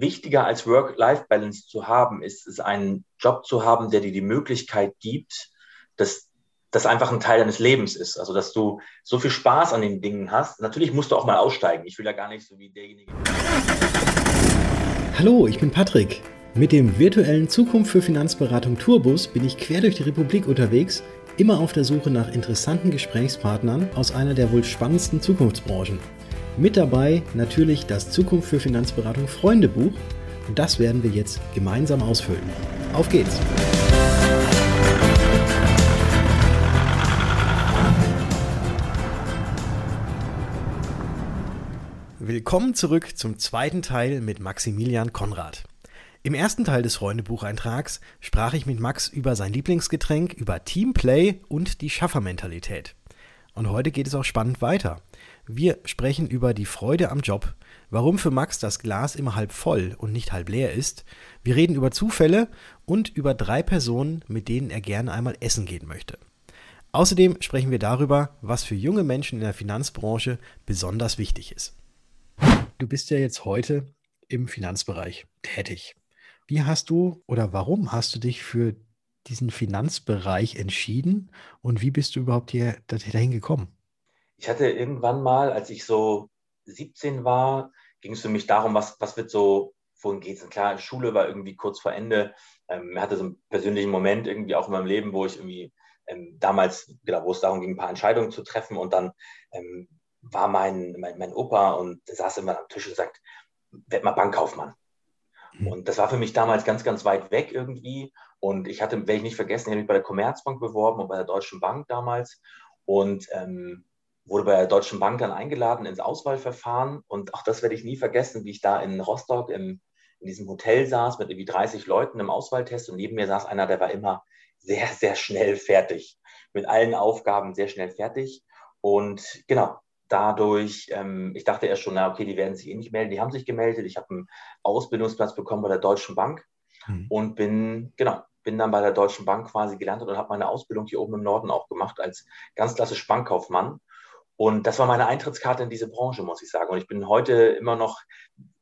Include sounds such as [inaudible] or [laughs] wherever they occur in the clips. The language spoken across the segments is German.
wichtiger als Work-Life-Balance zu haben, ist es einen Job zu haben, der dir die Möglichkeit gibt, dass das einfach ein Teil deines Lebens ist. Also, dass du so viel Spaß an den Dingen hast. Natürlich musst du auch mal aussteigen. Ich will ja gar nicht so wie derjenige. Hallo, ich bin Patrick. Mit dem virtuellen Zukunft für Finanzberatung Tourbus bin ich quer durch die Republik unterwegs, immer auf der Suche nach interessanten Gesprächspartnern aus einer der wohl spannendsten Zukunftsbranchen. Mit dabei natürlich das Zukunft für Finanzberatung Freundebuch und das werden wir jetzt gemeinsam ausfüllen. Auf geht's! Willkommen zurück zum zweiten Teil mit Maximilian Konrad. Im ersten Teil des Freundebucheintrags sprach ich mit Max über sein Lieblingsgetränk, über Teamplay und die Schaffermentalität. Und heute geht es auch spannend weiter. Wir sprechen über die Freude am Job, warum für Max das Glas immer halb voll und nicht halb leer ist. Wir reden über Zufälle und über drei Personen, mit denen er gerne einmal essen gehen möchte. Außerdem sprechen wir darüber, was für junge Menschen in der Finanzbranche besonders wichtig ist. Du bist ja jetzt heute im Finanzbereich tätig. Wie hast du oder warum hast du dich für diesen Finanzbereich entschieden und wie bist du überhaupt hier dahin gekommen? Ich hatte irgendwann mal, als ich so 17 war, ging es für mich darum, was, was wird so, wohin geht es? Klar, Schule war irgendwie kurz vor Ende. Ähm, ich hatte so einen persönlichen Moment irgendwie auch in meinem Leben, wo ich irgendwie ähm, damals, genau, wo es darum ging, ein paar Entscheidungen zu treffen und dann ähm, war mein, mein, mein Opa und der saß immer am Tisch und sagt, werd mal Bankkaufmann. Mhm. Und das war für mich damals ganz, ganz weit weg irgendwie. Und ich hatte, werde ich nicht vergessen, ich habe mich bei der Commerzbank beworben und bei der Deutschen Bank damals. Und ähm, wurde bei der Deutschen Bank dann eingeladen ins Auswahlverfahren. Und auch das werde ich nie vergessen, wie ich da in Rostock im, in diesem Hotel saß mit irgendwie 30 Leuten im Auswahltest. Und neben mir saß einer, der war immer sehr, sehr schnell fertig. Mit allen Aufgaben sehr schnell fertig. Und genau, dadurch, ähm, ich dachte erst schon, na okay, die werden sich eh nicht melden. Die haben sich gemeldet. Ich habe einen Ausbildungsplatz bekommen bei der Deutschen Bank mhm. und bin, genau, bin dann bei der Deutschen Bank quasi gelandet und habe meine Ausbildung hier oben im Norden auch gemacht als ganz klassisch Bankkaufmann. Und das war meine Eintrittskarte in diese Branche, muss ich sagen. Und ich bin heute immer noch,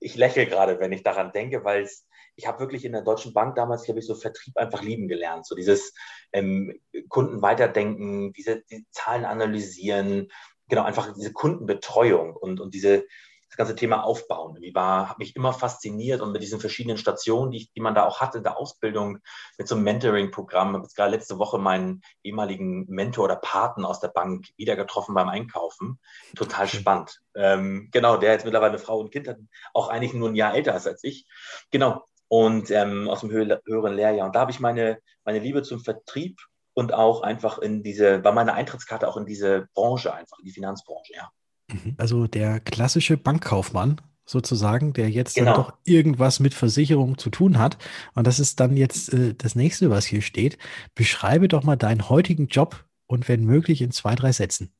ich lächle gerade, wenn ich daran denke, weil ich habe wirklich in der Deutschen Bank damals, glaube ich, so Vertrieb einfach lieben gelernt. So dieses ähm, Kunden weiterdenken, diese die Zahlen analysieren, genau, einfach diese Kundenbetreuung und, und diese, das ganze Thema aufbauen. Die war, hat mich immer fasziniert und mit diesen verschiedenen Stationen, die, die man da auch hatte in der Ausbildung, mit so einem Mentoring-Programm. Ich habe jetzt gerade letzte Woche meinen ehemaligen Mentor oder Paten aus der Bank wieder getroffen beim Einkaufen. Total spannend. Ähm, genau, der jetzt mittlerweile eine Frau und Kind hat, auch eigentlich nur ein Jahr älter ist als ich. Genau. Und ähm, aus dem höheren Lehrjahr. Und da habe ich meine, meine Liebe zum Vertrieb und auch einfach in diese, war meine Eintrittskarte auch in diese Branche einfach, in die Finanzbranche, ja. Mhm. Also der klassische Bankkaufmann sozusagen, der jetzt genau. dann doch irgendwas mit Versicherung zu tun hat. Und das ist dann jetzt äh, das nächste, was hier steht. Beschreibe doch mal deinen heutigen Job und wenn möglich in zwei, drei Sätzen.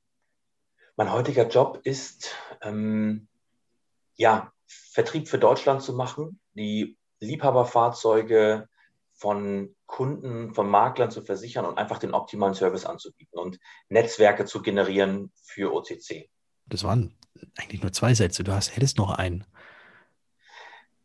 Mein heutiger Job ist, ähm, ja, Vertrieb für Deutschland zu machen, die Liebhaberfahrzeuge von Kunden, von Maklern zu versichern und einfach den optimalen Service anzubieten und Netzwerke zu generieren für OCC. Das waren eigentlich nur zwei Sätze. Du hast, hättest noch einen.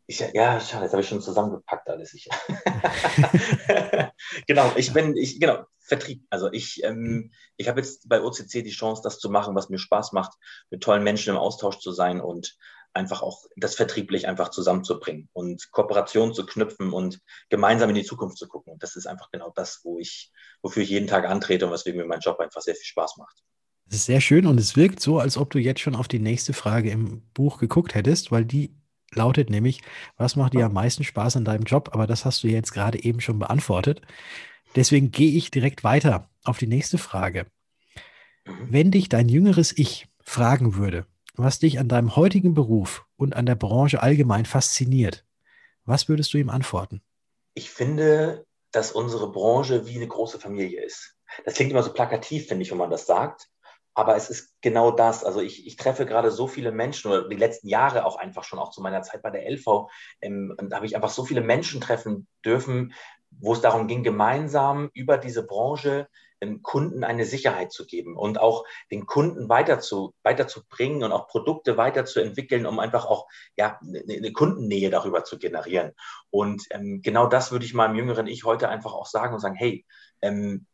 Ich, ja, schade, jetzt habe ich schon zusammengepackt alles. Ich, [laughs] genau, ich bin, ich, genau, Vertrieb. Also ich, ähm, ich habe jetzt bei OCC die Chance, das zu machen, was mir Spaß macht, mit tollen Menschen im Austausch zu sein und einfach auch das vertrieblich einfach zusammenzubringen und Kooperation zu knüpfen und gemeinsam in die Zukunft zu gucken. Und das ist einfach genau das, wo ich, wofür ich jeden Tag antrete und weswegen mir mein Job einfach sehr viel Spaß macht. Das ist sehr schön und es wirkt so, als ob du jetzt schon auf die nächste Frage im Buch geguckt hättest, weil die lautet nämlich, was macht dir am meisten Spaß an deinem Job? Aber das hast du jetzt gerade eben schon beantwortet. Deswegen gehe ich direkt weiter auf die nächste Frage. Mhm. Wenn dich dein jüngeres Ich fragen würde, was dich an deinem heutigen Beruf und an der Branche allgemein fasziniert, was würdest du ihm antworten? Ich finde, dass unsere Branche wie eine große Familie ist. Das klingt immer so plakativ, finde ich, wenn man das sagt. Aber es ist genau das. Also ich, ich treffe gerade so viele Menschen oder die letzten Jahre auch einfach schon, auch zu meiner Zeit bei der LV, ähm, da habe ich einfach so viele Menschen treffen dürfen, wo es darum ging, gemeinsam über diese Branche dem Kunden eine Sicherheit zu geben und auch den Kunden weiter zu, weiterzubringen und auch Produkte weiterzuentwickeln, um einfach auch ja, eine, eine Kundennähe darüber zu generieren. Und ähm, genau das würde ich meinem jüngeren Ich heute einfach auch sagen und sagen, hey, ähm,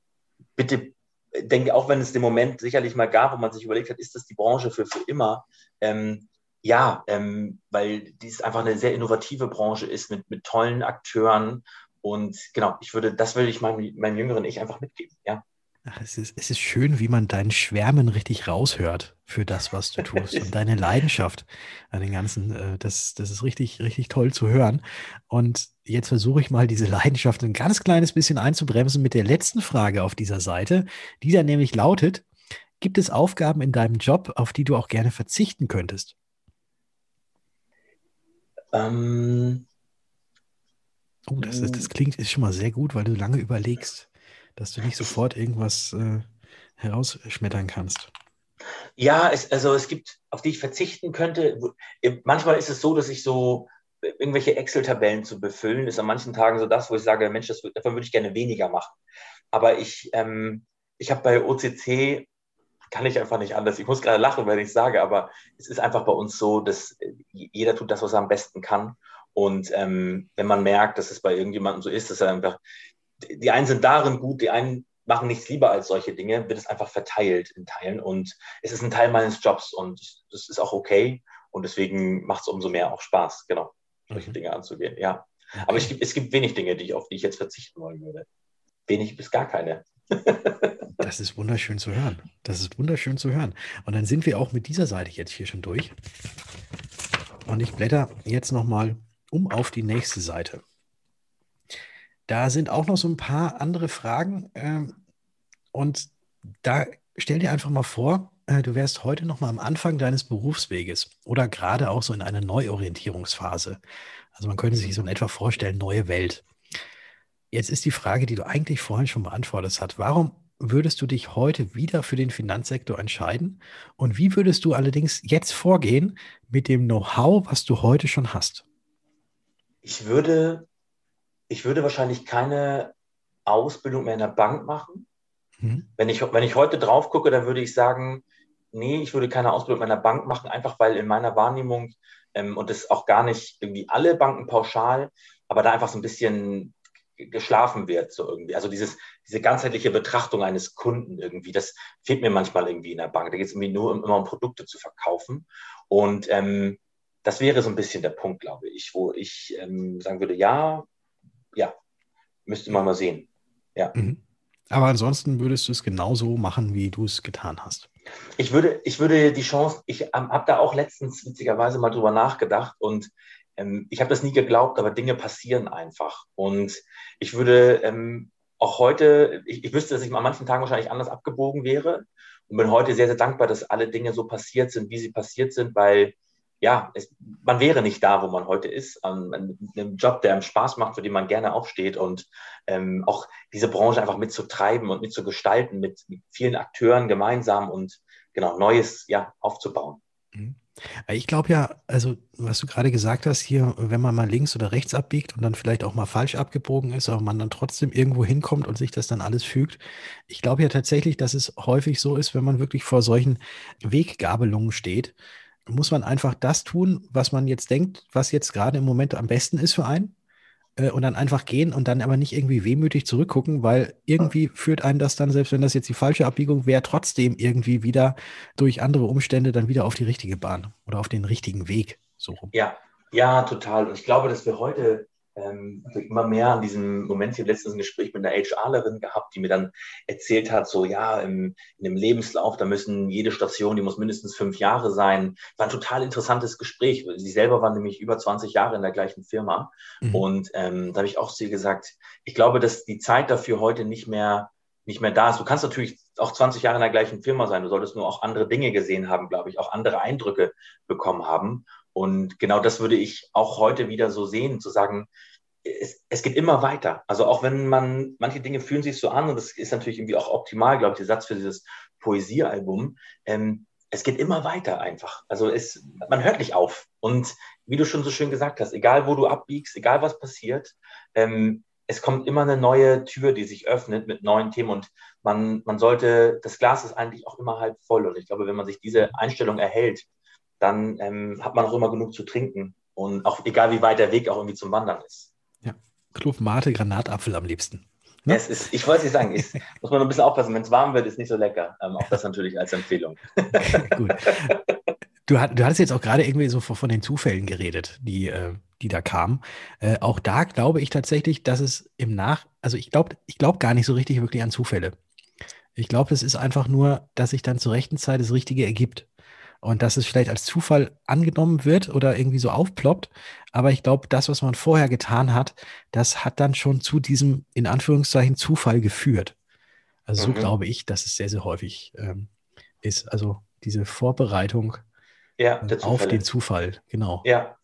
bitte denke, auch wenn es den Moment sicherlich mal gab, wo man sich überlegt hat, ist das die Branche für, für immer? Ähm, ja, ähm, weil dies einfach eine sehr innovative Branche ist mit, mit tollen Akteuren. Und genau, ich würde, das würde ich meinem, meinem jüngeren Ich einfach mitgeben, ja. Es, ist, es ist schön, wie man dein Schwärmen richtig raushört für das, was du tust und deine Leidenschaft an den ganzen. Äh, das, das ist richtig, richtig toll zu hören. Und jetzt versuche ich mal diese Leidenschaft ein ganz kleines bisschen einzubremsen mit der letzten Frage auf dieser Seite, die dann nämlich lautet: Gibt es Aufgaben in deinem Job, auf die du auch gerne verzichten könntest? Ähm, oh, das, das klingt ist schon mal sehr gut, weil du lange überlegst dass du nicht sofort irgendwas äh, herausschmettern kannst. Ja, es, also es gibt, auf die ich verzichten könnte. Manchmal ist es so, dass ich so irgendwelche Excel-Tabellen zu befüllen, ist an manchen Tagen so das, wo ich sage, Mensch, das, davon würde ich gerne weniger machen. Aber ich, ähm, ich habe bei OCC, kann ich einfach nicht anders. Ich muss gerade lachen, wenn ich sage, aber es ist einfach bei uns so, dass jeder tut das, was er am besten kann. Und ähm, wenn man merkt, dass es bei irgendjemandem so ist, dass er einfach die einen sind darin gut, die einen machen nichts lieber als solche Dinge, wird es einfach verteilt in Teilen. Und es ist ein Teil meines Jobs und das ist auch okay. Und deswegen macht es umso mehr auch Spaß, genau, solche mhm. Dinge anzugehen. Ja. Aber es gibt, es gibt wenig Dinge, die ich, auf die ich jetzt verzichten wollen würde. Wenig bis gar keine. [laughs] das ist wunderschön zu hören. Das ist wunderschön zu hören. Und dann sind wir auch mit dieser Seite jetzt hier schon durch. Und ich blätter jetzt nochmal um auf die nächste Seite. Da sind auch noch so ein paar andere Fragen. Ähm, und da stell dir einfach mal vor, äh, du wärst heute noch mal am Anfang deines Berufsweges oder gerade auch so in einer Neuorientierungsphase. Also man könnte sich so in etwa vorstellen, neue Welt. Jetzt ist die Frage, die du eigentlich vorhin schon beantwortet hast. Warum würdest du dich heute wieder für den Finanzsektor entscheiden? Und wie würdest du allerdings jetzt vorgehen mit dem Know-how, was du heute schon hast? Ich würde ich würde wahrscheinlich keine Ausbildung mehr in der Bank machen. Mhm. Wenn, ich, wenn ich heute drauf gucke, dann würde ich sagen, nee, ich würde keine Ausbildung mehr in der Bank machen, einfach weil in meiner Wahrnehmung, ähm, und das auch gar nicht irgendwie alle Banken pauschal, aber da einfach so ein bisschen geschlafen wird, so irgendwie. Also dieses, diese ganzheitliche Betrachtung eines Kunden irgendwie, das fehlt mir manchmal irgendwie in der Bank. Da geht es irgendwie nur um, immer um Produkte zu verkaufen. Und ähm, das wäre so ein bisschen der Punkt, glaube ich, wo ich ähm, sagen würde, ja, ja, müsste man mal sehen. Ja. Mhm. Aber ansonsten würdest du es genauso machen, wie du es getan hast. Ich würde, ich würde die Chance, ich habe da auch letztens witzigerweise mal drüber nachgedacht und ähm, ich habe das nie geglaubt, aber Dinge passieren einfach. Und ich würde ähm, auch heute, ich, ich wüsste, dass ich an manchen Tagen wahrscheinlich anders abgebogen wäre und bin heute sehr, sehr dankbar, dass alle Dinge so passiert sind, wie sie passiert sind, weil ja, es, man wäre nicht da, wo man heute ist, an, an einem Job, der einem Spaß macht, für den man gerne aufsteht und ähm, auch diese Branche einfach mitzutreiben und mitzugestalten, mit, mit vielen Akteuren gemeinsam und genau Neues ja aufzubauen. Mhm. Ich glaube ja, also was du gerade gesagt hast, hier, wenn man mal links oder rechts abbiegt und dann vielleicht auch mal falsch abgebogen ist, aber man dann trotzdem irgendwo hinkommt und sich das dann alles fügt. Ich glaube ja tatsächlich, dass es häufig so ist, wenn man wirklich vor solchen Weggabelungen steht, muss man einfach das tun, was man jetzt denkt, was jetzt gerade im Moment am besten ist für einen. Äh, und dann einfach gehen und dann aber nicht irgendwie wehmütig zurückgucken, weil irgendwie führt einen das dann, selbst wenn das jetzt die falsche Abbiegung wäre, trotzdem irgendwie wieder durch andere Umstände dann wieder auf die richtige Bahn oder auf den richtigen Weg. So rum. Ja, ja, total. Und ich glaube, dass wir heute ähm, immer mehr an diesem Moment, ich habe letztens ein Gespräch mit einer HRlerin gehabt, die mir dann erzählt hat, so ja, im, in dem Lebenslauf, da müssen jede Station, die muss mindestens fünf Jahre sein. War ein total interessantes Gespräch. Sie selber war nämlich über 20 Jahre in der gleichen Firma. Mhm. Und ähm, da habe ich auch zu ihr gesagt, ich glaube, dass die Zeit dafür heute nicht mehr nicht mehr da ist. Du kannst natürlich auch 20 Jahre in der gleichen Firma sein. Du solltest nur auch andere Dinge gesehen haben, glaube ich, auch andere Eindrücke bekommen haben. Und genau das würde ich auch heute wieder so sehen, zu sagen, es, es, geht immer weiter. Also auch wenn man, manche Dinge fühlen sich so an, und das ist natürlich irgendwie auch optimal, glaube ich, der Satz für dieses Poesiealbum, ähm, es geht immer weiter einfach. Also es, man hört nicht auf. Und wie du schon so schön gesagt hast, egal wo du abbiegst, egal was passiert, ähm, es kommt immer eine neue Tür, die sich öffnet mit neuen Themen und man, man sollte, das Glas ist eigentlich auch immer halb voll und ich glaube, wenn man sich diese Einstellung erhält, dann ähm, hat man auch immer genug zu trinken und auch egal wie weit der Weg auch irgendwie zum Wandern ist. Ja, Club Mate, Granatapfel am liebsten. Ne? Es ist, ich wollte nicht sagen, ist, [laughs] muss man ein bisschen aufpassen, wenn es warm wird, ist nicht so lecker. Ähm, auch das natürlich als Empfehlung. [laughs] Gut. Du, du hattest jetzt auch gerade irgendwie so von den Zufällen geredet, die, äh, die da kamen. Äh, auch da glaube ich tatsächlich, dass es im Nach, also ich glaube ich glaub gar nicht so richtig wirklich an Zufälle. Ich glaube, es ist einfach nur, dass sich dann zur rechten Zeit das Richtige ergibt und dass es vielleicht als Zufall angenommen wird oder irgendwie so aufploppt. Aber ich glaube, das, was man vorher getan hat, das hat dann schon zu diesem, in Anführungszeichen, Zufall geführt. Also so mhm. glaube ich, dass es sehr, sehr häufig ähm, ist. Also diese Vorbereitung ja, äh, auf den Zufall, genau. Ja,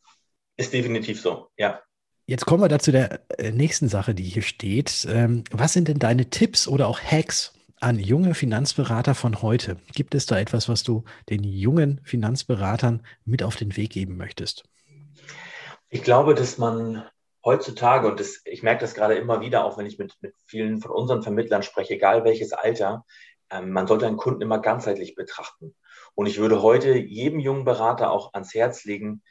ist definitiv so, ja. Jetzt kommen wir dazu der äh, nächsten Sache, die hier steht. Ähm, was sind denn deine Tipps oder auch Hacks, an junge Finanzberater von heute? Gibt es da etwas, was du den jungen Finanzberatern mit auf den Weg geben möchtest? Ich glaube, dass man heutzutage, und das, ich merke das gerade immer wieder, auch wenn ich mit, mit vielen von unseren Vermittlern spreche, egal welches Alter, ähm, man sollte einen Kunden immer ganzheitlich betrachten. Und ich würde heute jedem jungen Berater auch ans Herz legen,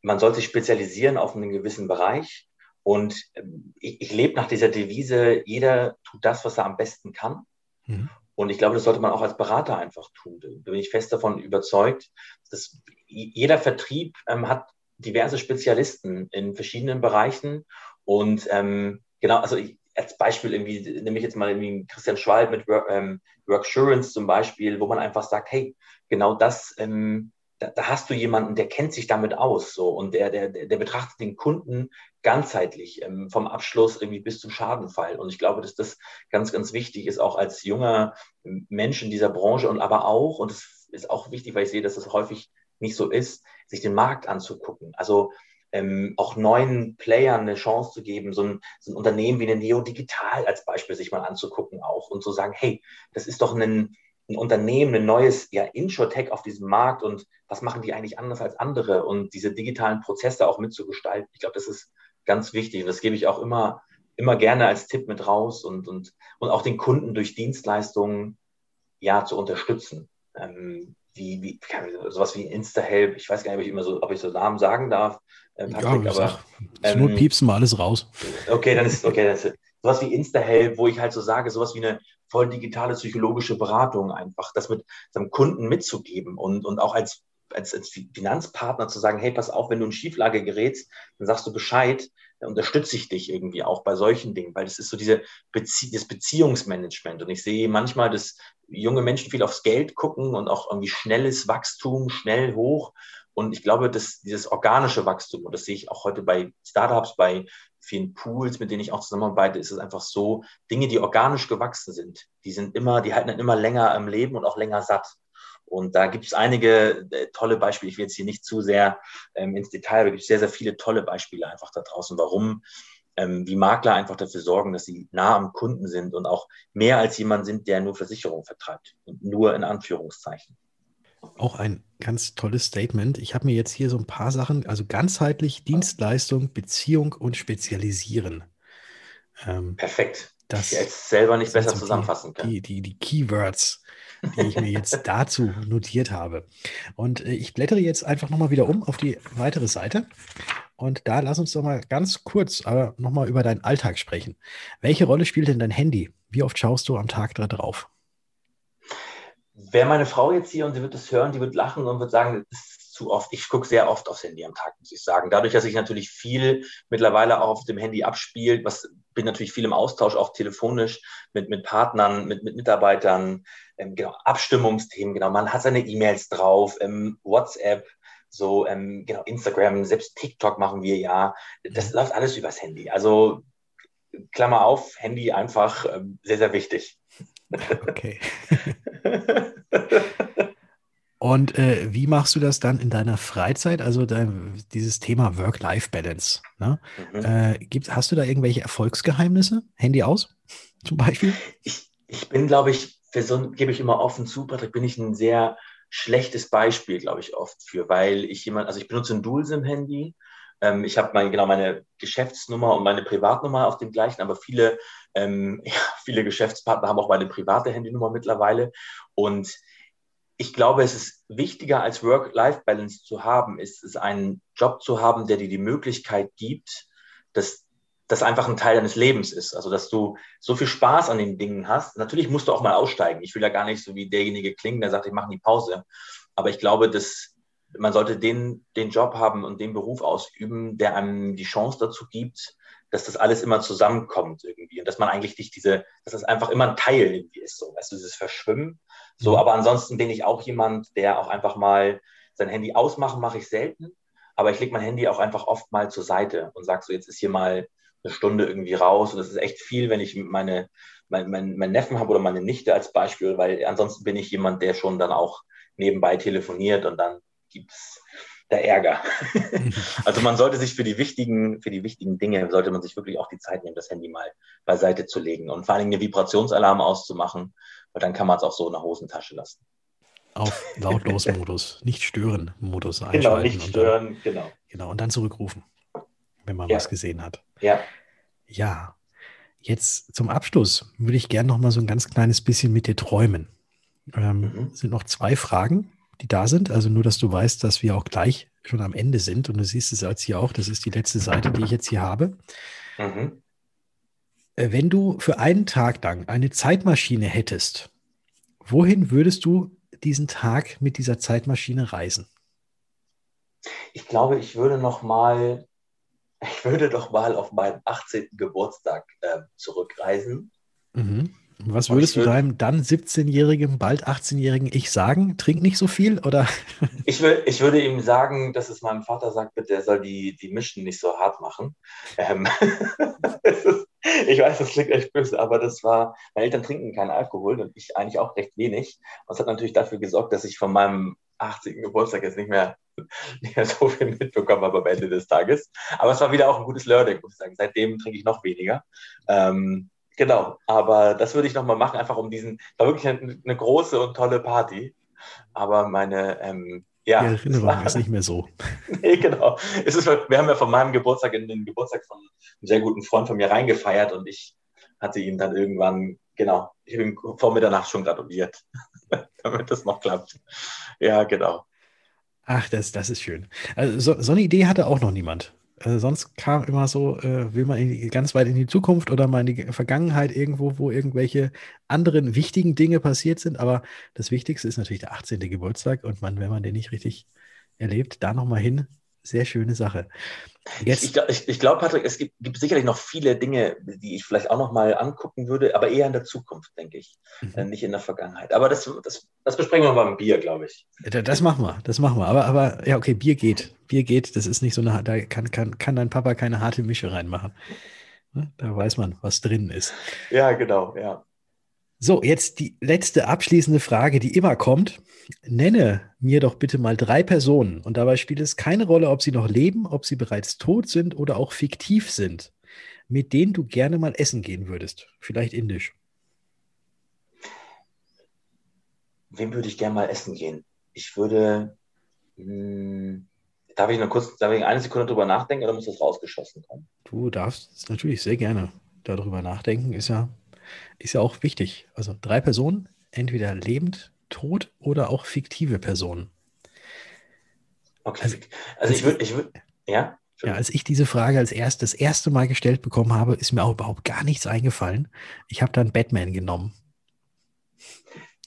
man sollte sich spezialisieren auf einen gewissen Bereich. Und ähm, ich, ich lebe nach dieser Devise, jeder tut das, was er am besten kann. Mhm. Und ich glaube, das sollte man auch als Berater einfach tun. Da bin ich fest davon überzeugt, dass jeder Vertrieb ähm, hat diverse Spezialisten in verschiedenen Bereichen. Und ähm, genau, also ich, als Beispiel irgendwie, nehme ich jetzt mal irgendwie Christian Schwalb mit Work, ähm, Worksurance zum Beispiel, wo man einfach sagt, hey, genau das ähm, da, da, hast du jemanden, der kennt sich damit aus, so und der, der, der betrachtet den Kunden ganzheitlich, ähm, vom Abschluss irgendwie bis zum Schadenfall. Und ich glaube, dass das ganz, ganz wichtig ist, auch als junger Mensch in dieser Branche und aber auch, und es ist auch wichtig, weil ich sehe, dass das häufig nicht so ist, sich den Markt anzugucken. Also ähm, auch neuen Playern eine Chance zu geben, so ein, so ein Unternehmen wie eine Neo Digital als Beispiel sich mal anzugucken auch und zu sagen, hey, das ist doch ein, ein Unternehmen, ein neues ja, Insurtech auf diesem Markt und was machen die eigentlich anders als andere und diese digitalen Prozesse auch mitzugestalten. Ich glaube, das ist ganz wichtig und das gebe ich auch immer, immer gerne als Tipp mit raus und, und, und auch den Kunden durch Dienstleistungen ja zu unterstützen. Ähm, wie, wie sowas wie InstaHelp, ich weiß gar nicht, ob ich immer so, ob ich so Namen sagen darf, äh, Patrick, ja, aber ähm, nur piepsen wir alles raus. Okay, dann ist okay, dann ist, sowas wie InstaHelp, wo ich halt so sage, sowas wie eine voll digitale psychologische Beratung einfach, das mit seinem Kunden mitzugeben und, und auch als, als, als Finanzpartner zu sagen, hey, pass auf, wenn du in Schieflage gerätst, dann sagst du Bescheid, dann unterstütze ich dich irgendwie auch bei solchen Dingen, weil das ist so diese Bezie das Beziehungsmanagement. Und ich sehe manchmal, dass junge Menschen viel aufs Geld gucken und auch irgendwie schnelles Wachstum, schnell hoch. Und ich glaube, dass dieses organische Wachstum, und das sehe ich auch heute bei Startups, bei vielen Pools, mit denen ich auch zusammenarbeite, ist es einfach so, Dinge, die organisch gewachsen sind, die sind immer, die halten dann immer länger im Leben und auch länger satt. Und da gibt es einige äh, tolle Beispiele. Ich will jetzt hier nicht zu sehr ähm, ins Detail, aber es gibt sehr, sehr viele tolle Beispiele einfach da draußen, warum ähm, wie Makler einfach dafür sorgen, dass sie nah am Kunden sind und auch mehr als jemand sind, der nur Versicherungen vertreibt. Und nur in Anführungszeichen. Auch ein ganz tolles Statement. Ich habe mir jetzt hier so ein paar Sachen, also ganzheitlich Dienstleistung, Beziehung und Spezialisieren. Ähm, Perfekt. Das ich jetzt selber nicht besser zusammenfassen kann. Die, die, die Keywords, die ich mir jetzt [laughs] dazu notiert habe. Und äh, ich blättere jetzt einfach nochmal wieder um auf die weitere Seite. Und da lass uns doch mal ganz kurz aber nochmal über deinen Alltag sprechen. Welche Rolle spielt denn dein Handy? Wie oft schaust du am Tag da drauf? Wäre meine Frau jetzt hier und sie wird es hören, die wird lachen und wird sagen, das ist zu oft. Ich gucke sehr oft aufs Handy am Tag, muss ich sagen. Dadurch, dass ich natürlich viel mittlerweile auch auf dem Handy abspielt, was bin natürlich viel im Austausch, auch telefonisch mit, mit Partnern, mit, mit Mitarbeitern, ähm, genau, Abstimmungsthemen, genau. Man hat seine E-Mails drauf, ähm, WhatsApp, so, ähm, genau, Instagram, selbst TikTok machen wir ja. Das mhm. läuft alles übers Handy. Also, Klammer auf, Handy einfach ähm, sehr, sehr wichtig. Okay. [laughs] Und äh, wie machst du das dann in deiner Freizeit? Also dein, dieses Thema Work-Life-Balance. Ne? Mhm. Äh, gibt, hast du da irgendwelche Erfolgsgeheimnisse? Handy aus [laughs] zum Beispiel? Ich, ich bin, glaube ich, für so gebe ich immer offen zu, Patrick, bin ich ein sehr schlechtes Beispiel, glaube ich, oft für, weil ich jemand, also ich benutze ein Dual-SIM-Handy Ähm, ich habe mein, genau meine Geschäftsnummer und meine Privatnummer auf dem gleichen, aber viele, ähm, [laughs] ja, viele Geschäftspartner haben auch meine private Handynummer mittlerweile. Und ich glaube, es ist wichtiger als Work-Life-Balance zu haben, ist es einen Job zu haben, der dir die Möglichkeit gibt, dass das einfach ein Teil deines Lebens ist. Also, dass du so viel Spaß an den Dingen hast. Natürlich musst du auch mal aussteigen. Ich will ja gar nicht so wie derjenige klingen, der sagt, ich mache die Pause. Aber ich glaube, dass man sollte den, den Job haben und den Beruf ausüben, der einem die Chance dazu gibt, dass das alles immer zusammenkommt irgendwie und dass man eigentlich nicht diese, dass das einfach immer ein Teil irgendwie ist, so, weißt du, dieses Verschwimmen. So, mhm. aber ansonsten bin ich auch jemand, der auch einfach mal sein Handy ausmachen, mache ich selten, aber ich lege mein Handy auch einfach oft mal zur Seite und sage so, jetzt ist hier mal eine Stunde irgendwie raus und das ist echt viel, wenn ich meine, mein, mein, mein Neffen habe oder meine Nichte als Beispiel, weil ansonsten bin ich jemand, der schon dann auch nebenbei telefoniert und dann gibt da Ärger. [laughs] also man sollte sich für die wichtigen, für die wichtigen Dinge, sollte man sich wirklich auch die Zeit nehmen, das Handy mal beiseite zu legen und vor allem eine Vibrationsalarm auszumachen, weil dann kann man es auch so in der Hosentasche lassen. Auf Lautlos-Modus, [laughs] nicht stören Modus genau, einschalten. Genau, nicht stören, dann, genau. Genau, und dann zurückrufen, wenn man ja. was gesehen hat. Ja. Ja. Jetzt zum Abschluss würde ich gerne noch mal so ein ganz kleines bisschen mit dir träumen. Ähm, mhm. sind noch zwei Fragen die da sind. Also nur, dass du weißt, dass wir auch gleich schon am Ende sind. Und du siehst es jetzt hier auch, das ist die letzte Seite, die ich jetzt hier habe. Mhm. Äh, wenn du für einen Tag lang eine Zeitmaschine hättest, wohin würdest du diesen Tag mit dieser Zeitmaschine reisen? Ich glaube, ich würde noch mal, [laughs] ich würde doch mal auf meinen 18. Geburtstag äh, zurückreisen. Mhm. Was würdest du deinem dann 17-jährigen, bald 18-jährigen Ich sagen? Trink nicht so viel oder? [laughs] Ich, will, ich würde ihm sagen, dass es meinem Vater sagt, bitte, er soll die, die Mischen nicht so hart machen. Ähm, [laughs] ist, ich weiß, das klingt echt böse, aber das war, meine Eltern trinken keinen Alkohol und ich eigentlich auch recht wenig. Und es hat natürlich dafür gesorgt, dass ich von meinem 80. Geburtstag jetzt nicht mehr, [laughs] nicht mehr so viel mitbekommen habe am Ende des Tages. Aber es war wieder auch ein gutes Learning, muss ich sagen. Seitdem trinke ich noch weniger. Ähm, Genau, aber das würde ich nochmal machen, einfach um diesen, war wirklich eine, eine, große und tolle Party. Aber meine, ähm, ja. Die Erinnerung war, ist nicht mehr so. [laughs] nee, genau. Es ist, wir haben ja von meinem Geburtstag in den Geburtstag von einem sehr guten Freund von mir reingefeiert und ich hatte ihn dann irgendwann, genau, ich habe ihn vor Mitternacht schon gratuliert, [laughs] damit das noch klappt. Ja, genau. Ach, das, das ist schön. Also so, so eine Idee hatte auch noch niemand. Äh, sonst kam immer so, äh, will man die, ganz weit in die Zukunft oder mal in die Vergangenheit irgendwo, wo irgendwelche anderen wichtigen Dinge passiert sind. Aber das Wichtigste ist natürlich der 18. Geburtstag und man, wenn man den nicht richtig erlebt, da nochmal hin, sehr schöne Sache. Jetzt, ich, ich, ich glaube, Patrick, es gibt, gibt, sicherlich noch viele Dinge, die ich vielleicht auch noch mal angucken würde, aber eher in der Zukunft, denke ich, mhm. Äh, nicht in der Vergangenheit. Aber das, das, das besprechen wir beim Bier, glaube ich. Das machen wir, das machen wir. Aber, aber ja, okay, Bier geht. Bier geht, das ist nicht so eine, da kann, kann, kann dein Papa keine harte Mische reinmachen. Ne? Da weiß man, was drin ist. Ja, genau, ja. So, jetzt die letzte abschließende Frage, die immer kommt. Nenne mir doch bitte mal drei Personen und dabei spielt es keine Rolle, ob sie noch leben, ob sie bereits tot sind oder auch fiktiv sind, mit denen du gerne mal essen gehen würdest. Vielleicht indisch. Wem würde ich gerne mal essen gehen? Ich würde. Mh, hm, darf ich noch kurz, darf ich eine Sekunde drüber nachdenken oder muss das rausgeschossen kommen? Du darfst natürlich sehr gerne darüber nachdenken. Ist ja ist ja auch wichtig. Also drei Personen, entweder lebend, tot oder auch fiktive Personen. Okay. Also, also ich würde, ich würde, ja. Ja, als ich diese Frage als erst das erste Mal gestellt bekommen habe, ist mir auch überhaupt gar nichts eingefallen. Ich habe dann Batman genommen.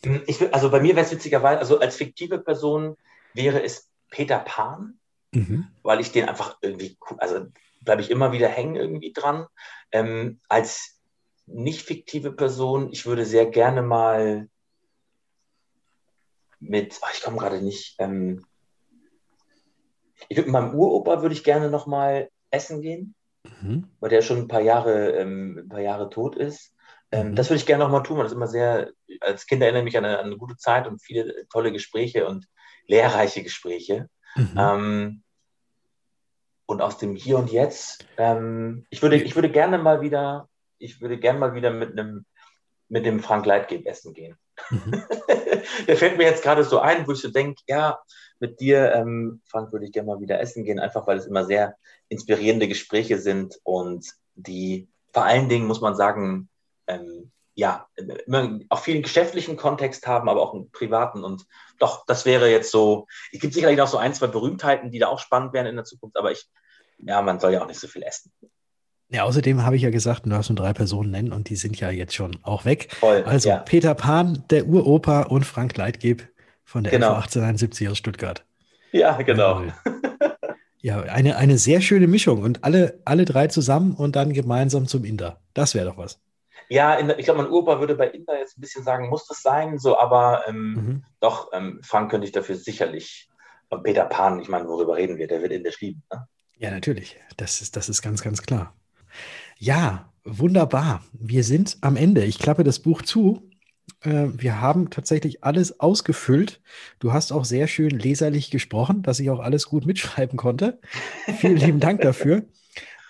Hm, ich, also bei mir wäre es witzigerweise, also als fiktive Person wäre es Peter Pan, mhm. weil ich den einfach irgendwie, also bleibe ich immer wieder hängen irgendwie dran. Ähm, als nicht fiktive Person. Ich würde sehr gerne mal mit, ach, ich komme gerade nicht, ähm, ich würde mit meinem Uropa würde ich gerne noch mal essen gehen, mhm. weil der schon ein paar Jahre, ähm, ein paar Jahre tot ist. Ähm, mhm. Das würde ich gerne noch mal tun, weil das immer sehr, als Kind erinnere ich mich an eine, an eine, gute Zeit und viele tolle Gespräche und lehrreiche Gespräche. Mhm. Ähm, und aus dem Hier und Jetzt, ähm, ich, würde, ich würde gerne mal wieder ich würde gerne mal wieder mit einem mit dem Frank Leitgeb essen gehen. Mhm. [laughs] Der fällt mir jetzt gerade so ein, wo ich so denke, ja, mit dir, ähm, Frank, würde ich gerne mal wieder essen gehen, einfach weil es immer sehr inspirierende Gespräche sind und die vor allen Dingen, muss man sagen, ähm, ja, immer auch viel geschäftlichen Kontext haben, aber auch einen privaten. Und doch, das wäre jetzt so, es gibt sicherlich noch so ein, zwei Berühmtheiten, die da auch spannend wären in der Zukunft, aber ich, ja, man soll ja auch nicht so viel essen. Ja, außerdem habe ich ja gesagt, du darfst nur drei Personen nennen und die sind ja jetzt schon auch weg. Voll, also ja. Peter Pan, der Uropa und Frank Leitgeb von der genau. 1871 aus Stuttgart. Ja, genau. Ja, eine, eine sehr schöne Mischung und alle, alle drei zusammen und dann gemeinsam zum Inder. Das wäre doch was. Ja, in, ich glaube, mein Uropa würde bei Inder jetzt ein bisschen sagen, muss das sein, so, aber ähm, mhm. doch, ähm, Frank könnte ich dafür sicherlich. Und Peter Pan, ich meine, worüber reden wir? Der wird Indisch lieben. Ne? Ja, natürlich. Das ist, das ist ganz, ganz klar. Ja, wunderbar. Wir sind am Ende. Ich klappe das Buch zu. Äh, wir haben tatsächlich alles ausgefüllt. Du hast auch sehr schön leserlich gesprochen, dass ich auch alles gut mitschreiben konnte. Vielen lieben Dank dafür.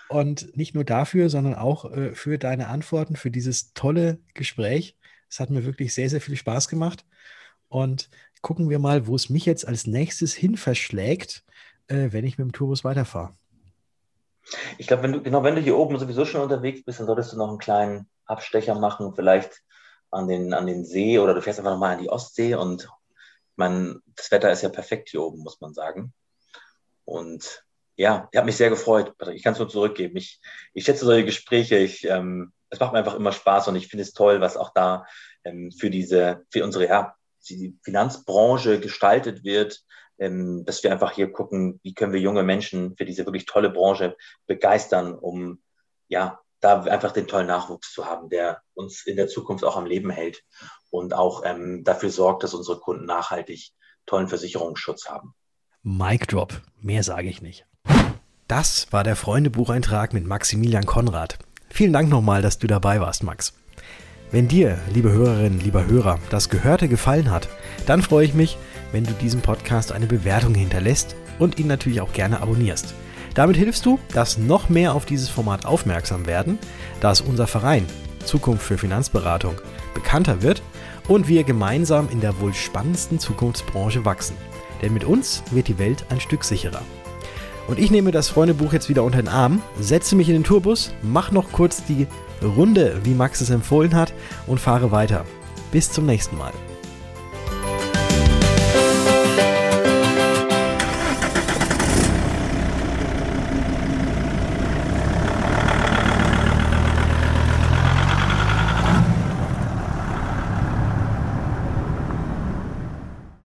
Und nicht nur dafür, sondern auch äh, für deine Antworten, für dieses tolle Gespräch. Es hat mir wirklich sehr, sehr viel Spaß gemacht. Und gucken wir mal, wo es mich jetzt als nächstes hin verschlägt, äh, wenn ich mit dem Tourbus weiterfahre. Ich glaube, wenn du, genau, wenn du hier oben sowieso schon unterwegs bist, dann solltest du noch einen kleinen Abstecher machen, vielleicht an den, an den See oder du fährst einfach nochmal an die Ostsee und man, das Wetter ist ja perfekt hier oben, muss man sagen. Und ja, ich habe mich sehr gefreut. Ich kann es nur zurückgeben. Ich, ich schätze solche Gespräche. Ich, ähm, es macht mir einfach immer Spaß und ich finde es toll, was auch da ähm, für diese, für unsere ja, die Finanzbranche gestaltet wird, ähm, dass wir einfach hier gucken, wie können wir junge Menschen für diese wirklich tolle Branche begeistern, um ja da einfach den tollen Nachwuchs zu haben, der uns in der Zukunft auch am Leben hält und auch ähm, dafür sorgt, dass unsere Kunden nachhaltig tollen Versicherungsschutz haben. Mic Drop, mehr sage ich nicht. Das war der Freundebucheintrag mit Maximilian Konrad. Vielen Dank nochmal, dass du dabei warst, Max. Wenn dir, liebe Hörerinnen, lieber Hörer, das Gehörte gefallen hat, dann freue ich mich, wenn du diesem Podcast eine Bewertung hinterlässt und ihn natürlich auch gerne abonnierst. Damit hilfst du, dass noch mehr auf dieses Format aufmerksam werden, dass unser Verein Zukunft für Finanzberatung bekannter wird und wir gemeinsam in der wohl spannendsten Zukunftsbranche wachsen. Denn mit uns wird die Welt ein Stück sicherer. Und ich nehme das Freundebuch jetzt wieder unter den Arm, setze mich in den Tourbus, mach noch kurz die Runde, wie Max es empfohlen hat, und fahre weiter. Bis zum nächsten Mal.